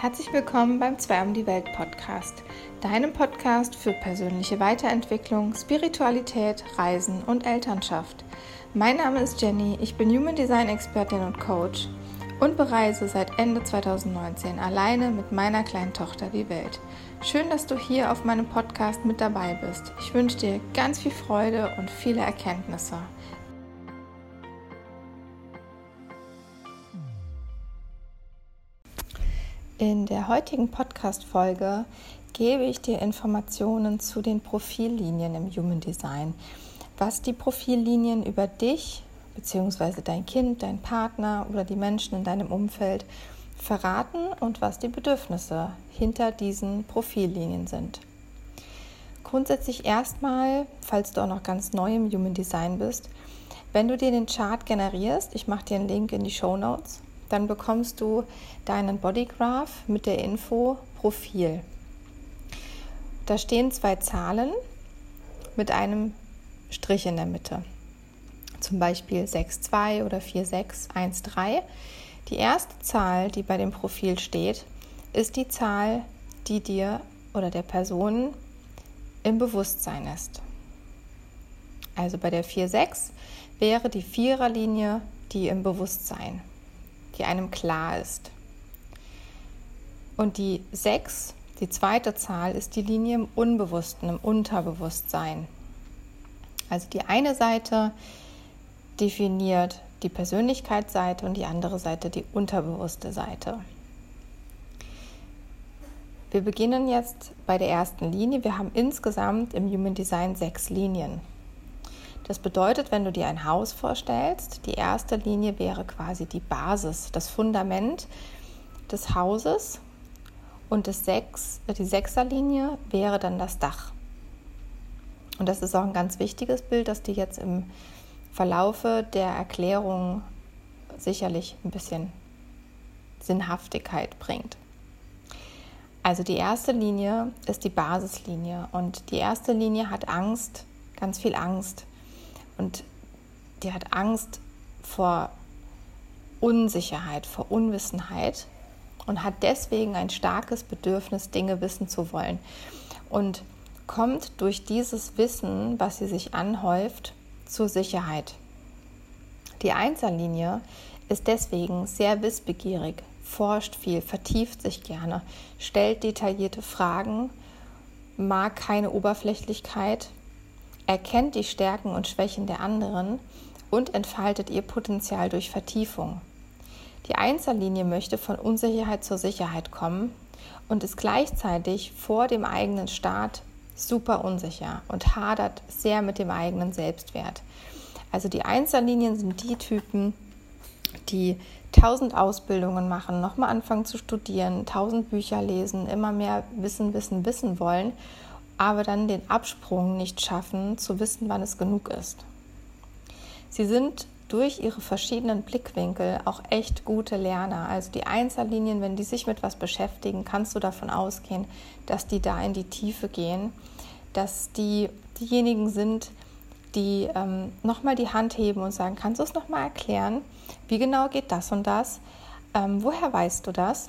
Herzlich willkommen beim Zwei um die Welt Podcast, deinem Podcast für persönliche Weiterentwicklung, Spiritualität, Reisen und Elternschaft. Mein Name ist Jenny, ich bin Human Design Expertin und Coach und bereise seit Ende 2019 alleine mit meiner kleinen Tochter die Welt. Schön, dass du hier auf meinem Podcast mit dabei bist. Ich wünsche dir ganz viel Freude und viele Erkenntnisse. In der heutigen Podcast-Folge gebe ich dir Informationen zu den Profillinien im Human Design. Was die Profillinien über dich bzw. dein Kind, dein Partner oder die Menschen in deinem Umfeld verraten und was die Bedürfnisse hinter diesen Profillinien sind. Grundsätzlich erstmal, falls du auch noch ganz neu im Human Design bist, wenn du dir den Chart generierst, ich mache dir einen Link in die Show Notes, dann bekommst du deinen Bodygraph mit der Info Profil. Da stehen zwei Zahlen mit einem Strich in der Mitte. Zum Beispiel 6,2 oder 4,6,1,3. Die erste Zahl, die bei dem Profil steht, ist die Zahl, die dir oder der Person im Bewusstsein ist. Also bei der 4,6 wäre die Viererlinie die im Bewusstsein die einem klar ist. Und die 6, die zweite Zahl, ist die Linie im Unbewussten, im Unterbewusstsein. Also die eine Seite definiert die Persönlichkeitsseite und die andere Seite die unterbewusste Seite. Wir beginnen jetzt bei der ersten Linie. Wir haben insgesamt im Human Design sechs Linien. Das bedeutet, wenn du dir ein Haus vorstellst, die erste Linie wäre quasi die Basis, das Fundament des Hauses und das Sechs, die Sechserlinie wäre dann das Dach. Und das ist auch ein ganz wichtiges Bild, das dir jetzt im Verlaufe der Erklärung sicherlich ein bisschen Sinnhaftigkeit bringt. Also die erste Linie ist die Basislinie und die erste Linie hat Angst, ganz viel Angst und die hat Angst vor Unsicherheit, vor Unwissenheit und hat deswegen ein starkes Bedürfnis, Dinge wissen zu wollen. Und kommt durch dieses Wissen, was sie sich anhäuft, zur Sicherheit. Die Einzellinie ist deswegen sehr wissbegierig, forscht viel, vertieft sich gerne, stellt detaillierte Fragen, mag keine Oberflächlichkeit, erkennt die Stärken und Schwächen der anderen und entfaltet ihr Potenzial durch Vertiefung. Die Einzellinie möchte von Unsicherheit zur Sicherheit kommen und ist gleichzeitig vor dem eigenen Start super unsicher und hadert sehr mit dem eigenen Selbstwert. Also die Einzellinien sind die Typen, die tausend Ausbildungen machen, nochmal anfangen zu studieren, tausend Bücher lesen, immer mehr Wissen, Wissen, Wissen wollen aber dann den Absprung nicht schaffen, zu wissen, wann es genug ist. Sie sind durch ihre verschiedenen Blickwinkel auch echt gute Lerner. Also die Einzellinien, wenn die sich mit was beschäftigen, kannst du davon ausgehen, dass die da in die Tiefe gehen, dass die diejenigen sind, die ähm, nochmal die Hand heben und sagen, kannst du es nochmal erklären? Wie genau geht das und das? Ähm, woher weißt du das?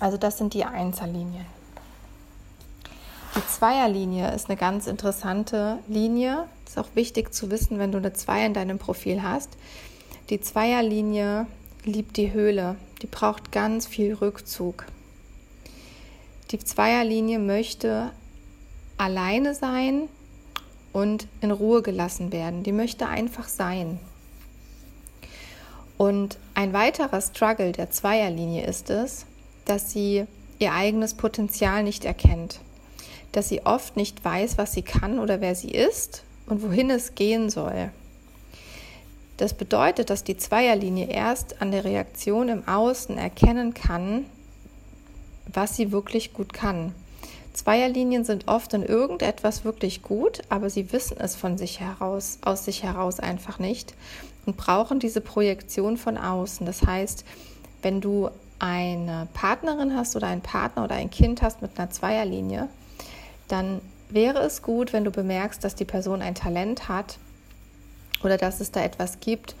Also das sind die Einzellinien. Die Zweierlinie ist eine ganz interessante Linie. Ist auch wichtig zu wissen, wenn du eine Zwei in deinem Profil hast. Die Zweierlinie liebt die Höhle. Die braucht ganz viel Rückzug. Die Zweierlinie möchte alleine sein und in Ruhe gelassen werden. Die möchte einfach sein. Und ein weiterer Struggle der Zweierlinie ist es, dass sie ihr eigenes Potenzial nicht erkennt dass sie oft nicht weiß, was sie kann oder wer sie ist und wohin es gehen soll. Das bedeutet, dass die Zweierlinie erst an der Reaktion im Außen erkennen kann, was sie wirklich gut kann. Zweierlinien sind oft in irgendetwas wirklich gut, aber sie wissen es von sich heraus, aus sich heraus einfach nicht und brauchen diese Projektion von außen. Das heißt, wenn du eine Partnerin hast oder einen Partner oder ein Kind hast mit einer Zweierlinie, dann wäre es gut, wenn du bemerkst, dass die Person ein Talent hat oder dass es da etwas gibt,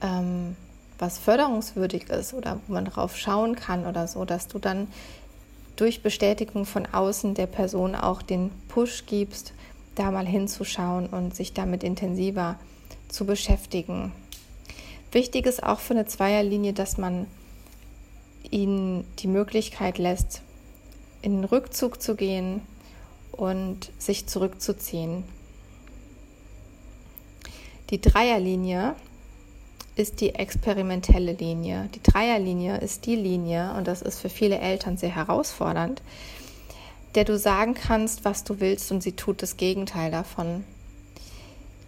ähm, was förderungswürdig ist oder wo man drauf schauen kann oder so, dass du dann durch Bestätigung von außen der Person auch den Push gibst, da mal hinzuschauen und sich damit intensiver zu beschäftigen. Wichtig ist auch für eine Zweierlinie, dass man ihnen die Möglichkeit lässt, in den Rückzug zu gehen und sich zurückzuziehen. Die Dreierlinie ist die experimentelle Linie. Die Dreierlinie ist die Linie, und das ist für viele Eltern sehr herausfordernd, der du sagen kannst, was du willst, und sie tut das Gegenteil davon.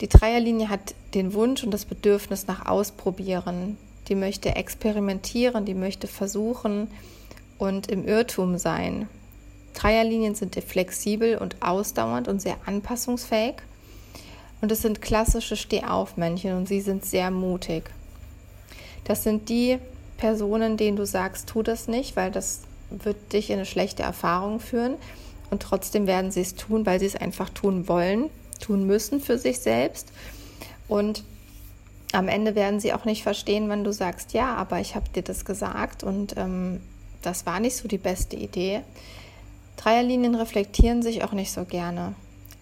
Die Dreierlinie hat den Wunsch und das Bedürfnis nach Ausprobieren. Die möchte experimentieren, die möchte versuchen und im Irrtum sein. Dreierlinien sind flexibel und ausdauernd und sehr anpassungsfähig. Und es sind klassische Stehaufmännchen und sie sind sehr mutig. Das sind die Personen, denen du sagst, tu das nicht, weil das wird dich in eine schlechte Erfahrung führen. Und trotzdem werden sie es tun, weil sie es einfach tun wollen, tun müssen für sich selbst. Und am Ende werden sie auch nicht verstehen, wenn du sagst, ja, aber ich habe dir das gesagt und ähm, das war nicht so die beste Idee. Dreierlinien reflektieren sich auch nicht so gerne.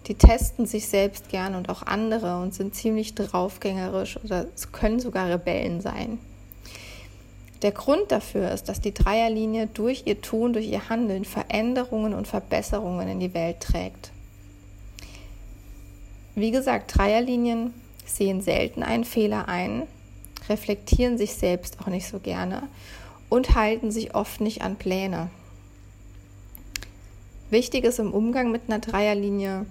Die testen sich selbst gerne und auch andere und sind ziemlich draufgängerisch oder können sogar Rebellen sein. Der Grund dafür ist, dass die Dreierlinie durch ihr Tun, durch ihr Handeln Veränderungen und Verbesserungen in die Welt trägt. Wie gesagt, Dreierlinien sehen selten einen Fehler ein, reflektieren sich selbst auch nicht so gerne und halten sich oft nicht an Pläne. Wichtig ist im Umgang mit einer Dreierlinie,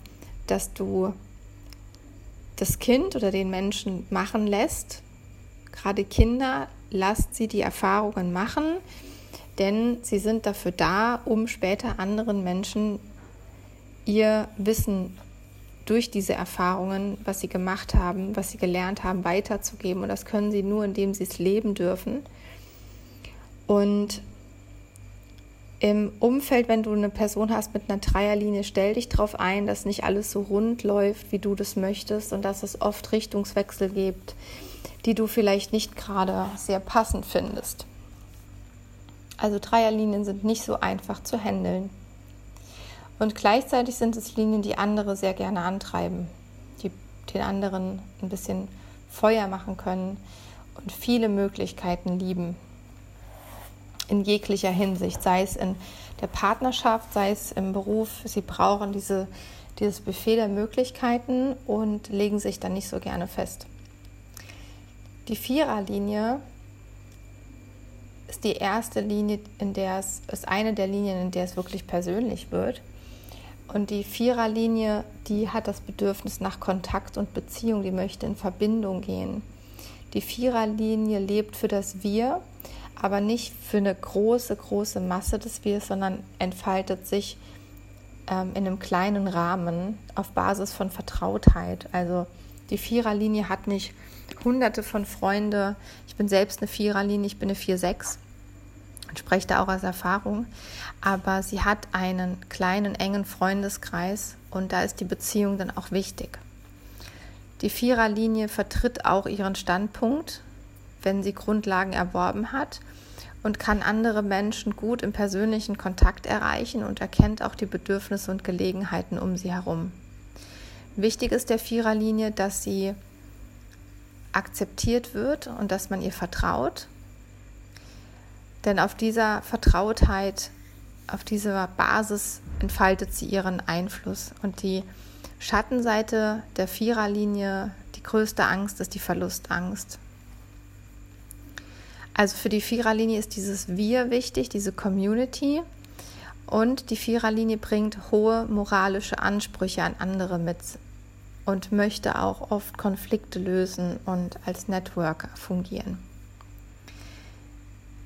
dass du das Kind oder den Menschen machen lässt. Gerade Kinder lasst sie die Erfahrungen machen, denn sie sind dafür da, um später anderen Menschen ihr Wissen durch diese Erfahrungen, was sie gemacht haben, was sie gelernt haben, weiterzugeben. Und das können sie nur, indem sie es leben dürfen. Und im Umfeld, wenn du eine Person hast mit einer Dreierlinie, stell dich darauf ein, dass nicht alles so rund läuft, wie du das möchtest und dass es oft Richtungswechsel gibt die du vielleicht nicht gerade sehr passend findest. Also Dreierlinien sind nicht so einfach zu handeln. Und gleichzeitig sind es Linien, die andere sehr gerne antreiben, die den anderen ein bisschen Feuer machen können und viele Möglichkeiten lieben. In jeglicher Hinsicht, sei es in der Partnerschaft, sei es im Beruf. Sie brauchen diese, dieses Buffet der Möglichkeiten und legen sich dann nicht so gerne fest. Die Viererlinie ist die erste Linie, in der es ist eine der Linien, in der es wirklich persönlich wird. Und die Viererlinie, die hat das Bedürfnis nach Kontakt und Beziehung, die möchte in Verbindung gehen. Die Viererlinie lebt für das Wir, aber nicht für eine große, große Masse des Wir, sondern entfaltet sich ähm, in einem kleinen Rahmen auf Basis von Vertrautheit. Also die Viererlinie hat nicht hunderte von Freunde. Ich bin selbst eine Viererlinie, ich bin eine 4-6 und spreche da auch aus Erfahrung. Aber sie hat einen kleinen, engen Freundeskreis und da ist die Beziehung dann auch wichtig. Die Viererlinie vertritt auch ihren Standpunkt, wenn sie Grundlagen erworben hat und kann andere Menschen gut im persönlichen Kontakt erreichen und erkennt auch die Bedürfnisse und Gelegenheiten um sie herum. Wichtig ist der Viererlinie, dass sie akzeptiert wird und dass man ihr vertraut. Denn auf dieser Vertrautheit, auf dieser Basis entfaltet sie ihren Einfluss. Und die Schattenseite der Viererlinie, die größte Angst ist die Verlustangst. Also für die Viererlinie ist dieses Wir wichtig, diese Community. Und die Viererlinie bringt hohe moralische Ansprüche an andere mit und möchte auch oft Konflikte lösen und als Networker fungieren.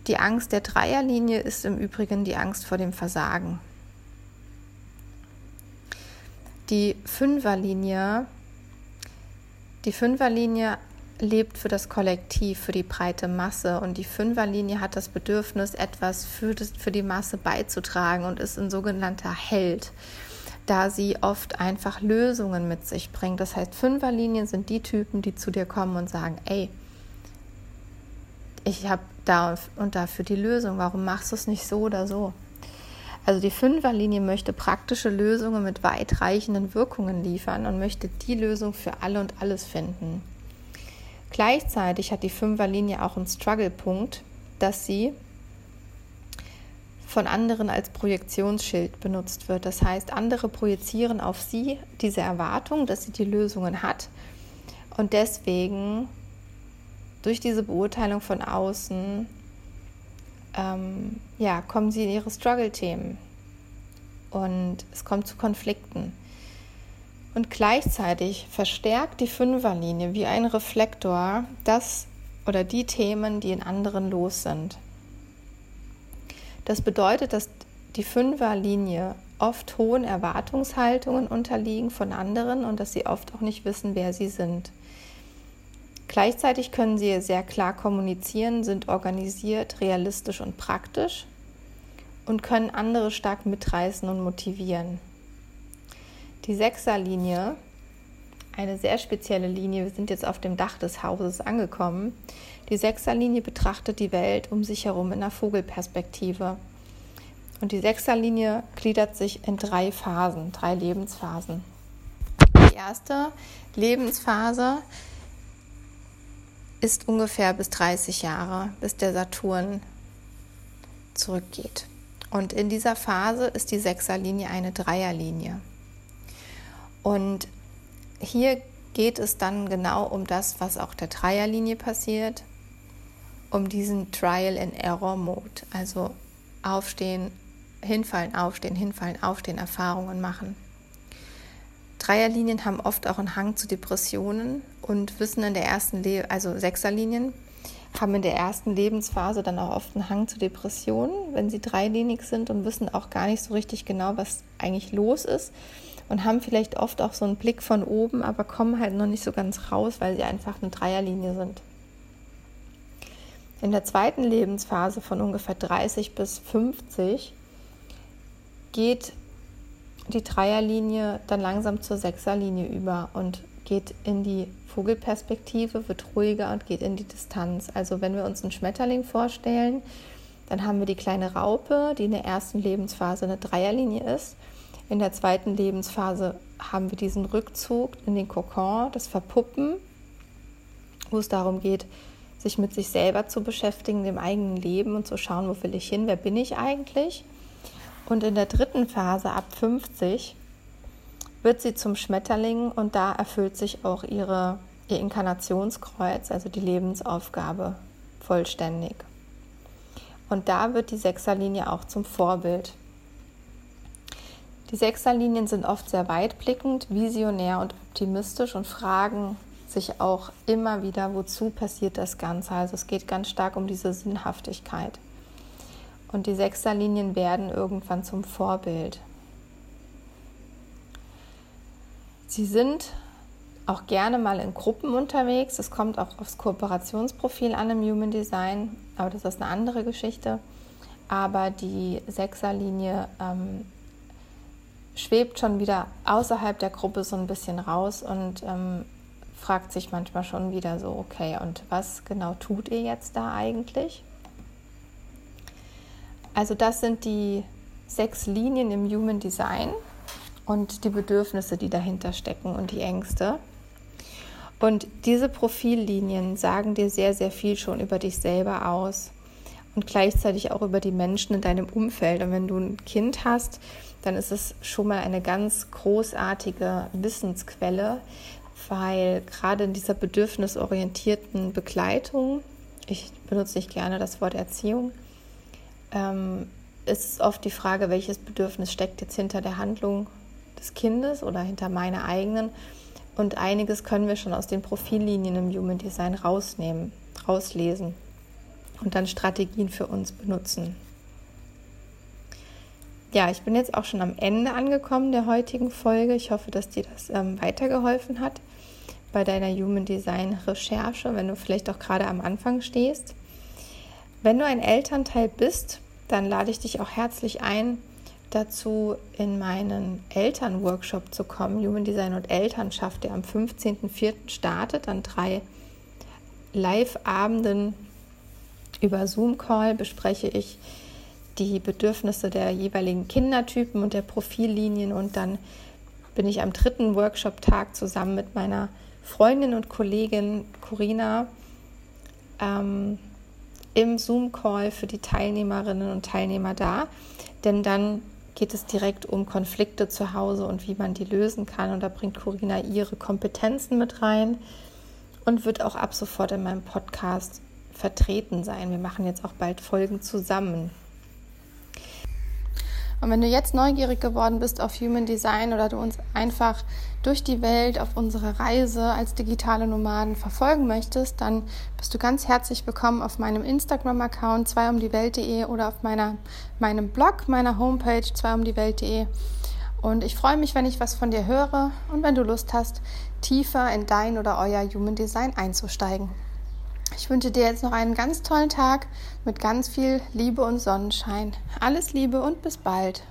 Die Angst der Dreierlinie ist im Übrigen die Angst vor dem Versagen. Die Fünferlinie, die Fünferlinie lebt für das Kollektiv, für die breite Masse und die Fünferlinie hat das Bedürfnis, etwas für, das, für die Masse beizutragen und ist ein sogenannter Held da sie oft einfach Lösungen mit sich bringt. Das heißt, Fünferlinien sind die Typen, die zu dir kommen und sagen, ey, ich habe da und dafür die Lösung. Warum machst du es nicht so oder so? Also die Fünferlinie möchte praktische Lösungen mit weitreichenden Wirkungen liefern und möchte die Lösung für alle und alles finden. Gleichzeitig hat die Fünferlinie auch einen Struggle-Punkt, dass sie von anderen als Projektionsschild benutzt wird. Das heißt, andere projizieren auf sie diese Erwartung, dass sie die Lösungen hat und deswegen durch diese Beurteilung von außen ähm, ja, kommen sie in ihre Struggle-Themen und es kommt zu Konflikten. Und gleichzeitig verstärkt die Fünferlinie wie ein Reflektor das oder die Themen, die in anderen los sind. Das bedeutet, dass die Fünferlinie oft hohen Erwartungshaltungen unterliegen von anderen und dass sie oft auch nicht wissen, wer sie sind. Gleichzeitig können sie sehr klar kommunizieren, sind organisiert, realistisch und praktisch und können andere stark mitreißen und motivieren. Die Sechserlinie, eine sehr spezielle Linie, wir sind jetzt auf dem Dach des Hauses angekommen. Die Sechserlinie betrachtet die Welt um sich herum in einer Vogelperspektive. Und die Sechserlinie gliedert sich in drei Phasen, drei Lebensphasen. Die erste Lebensphase ist ungefähr bis 30 Jahre, bis der Saturn zurückgeht. Und in dieser Phase ist die Sechserlinie eine Dreierlinie. Und hier geht es dann genau um das, was auch der Dreierlinie passiert, um diesen Trial and Error Mode, also aufstehen, hinfallen, aufstehen, hinfallen, aufstehen, Erfahrungen machen. Dreierlinien haben oft auch einen Hang zu Depressionen und wissen in der ersten, Le also Sechserlinien haben in der ersten Lebensphase dann auch oft einen Hang zu Depressionen, wenn sie dreilinig sind und wissen auch gar nicht so richtig genau, was eigentlich los ist und haben vielleicht oft auch so einen Blick von oben, aber kommen halt noch nicht so ganz raus, weil sie einfach eine Dreierlinie sind. In der zweiten Lebensphase von ungefähr 30 bis 50 geht die Dreierlinie dann langsam zur Sechserlinie über und geht in die Vogelperspektive, wird ruhiger und geht in die Distanz. Also wenn wir uns einen Schmetterling vorstellen, dann haben wir die kleine Raupe, die in der ersten Lebensphase eine Dreierlinie ist. In der zweiten Lebensphase haben wir diesen Rückzug in den Kokon, das Verpuppen, wo es darum geht, sich mit sich selber zu beschäftigen, dem eigenen Leben und zu schauen, wo will ich hin, wer bin ich eigentlich. Und in der dritten Phase, ab 50, wird sie zum Schmetterling und da erfüllt sich auch ihre, ihr Inkarnationskreuz, also die Lebensaufgabe, vollständig. Und da wird die Sechserlinie auch zum Vorbild. Die Sechserlinien sind oft sehr weitblickend, visionär und optimistisch und fragen sich auch immer wieder, wozu passiert das Ganze. Also es geht ganz stark um diese Sinnhaftigkeit. Und die Sechserlinien werden irgendwann zum Vorbild. Sie sind auch gerne mal in Gruppen unterwegs. Es kommt auch aufs Kooperationsprofil an im Human Design, aber das ist eine andere Geschichte. Aber die Sechserlinie ähm, schwebt schon wieder außerhalb der Gruppe so ein bisschen raus und ähm, fragt sich manchmal schon wieder so, okay, und was genau tut ihr jetzt da eigentlich? Also das sind die sechs Linien im Human Design und die Bedürfnisse, die dahinter stecken und die Ängste. Und diese Profillinien sagen dir sehr, sehr viel schon über dich selber aus und gleichzeitig auch über die Menschen in deinem Umfeld. Und wenn du ein Kind hast, dann ist es schon mal eine ganz großartige Wissensquelle, weil gerade in dieser bedürfnisorientierten Begleitung, ich benutze nicht gerne das Wort Erziehung, ähm, ist oft die Frage, welches Bedürfnis steckt jetzt hinter der Handlung des Kindes oder hinter meiner eigenen. Und einiges können wir schon aus den Profillinien im Human Design rausnehmen, rauslesen und dann Strategien für uns benutzen. Ja, ich bin jetzt auch schon am Ende angekommen der heutigen Folge. Ich hoffe, dass dir das ähm, weitergeholfen hat bei deiner Human Design Recherche, wenn du vielleicht auch gerade am Anfang stehst. Wenn du ein Elternteil bist, dann lade ich dich auch herzlich ein, dazu in meinen Elternworkshop zu kommen, Human Design und Elternschaft, der am 15.04. startet, an drei Live-Abenden Über Zoom-Call bespreche ich die Bedürfnisse der jeweiligen Kindertypen und der Profillinien und dann bin ich am dritten Workshop-Tag zusammen mit meiner Freundin und Kollegin Corina ähm, im Zoom-Call für die Teilnehmerinnen und Teilnehmer da, denn dann geht es direkt um Konflikte zu Hause und wie man die lösen kann. Und da bringt Corina ihre Kompetenzen mit rein und wird auch ab sofort in meinem Podcast vertreten sein. Wir machen jetzt auch bald Folgen zusammen. Und wenn du jetzt neugierig geworden bist auf Human Design oder du uns einfach durch die Welt auf unsere Reise als digitale Nomaden verfolgen möchtest, dann bist du ganz herzlich willkommen auf meinem Instagram-Account zweiumdiewelt.de oder auf meiner, meinem Blog, meiner Homepage zweiumdiewelt.de. Und ich freue mich, wenn ich was von dir höre und wenn du Lust hast, tiefer in dein oder euer Human Design einzusteigen. Ich wünsche dir jetzt noch einen ganz tollen Tag mit ganz viel Liebe und Sonnenschein. Alles Liebe und bis bald.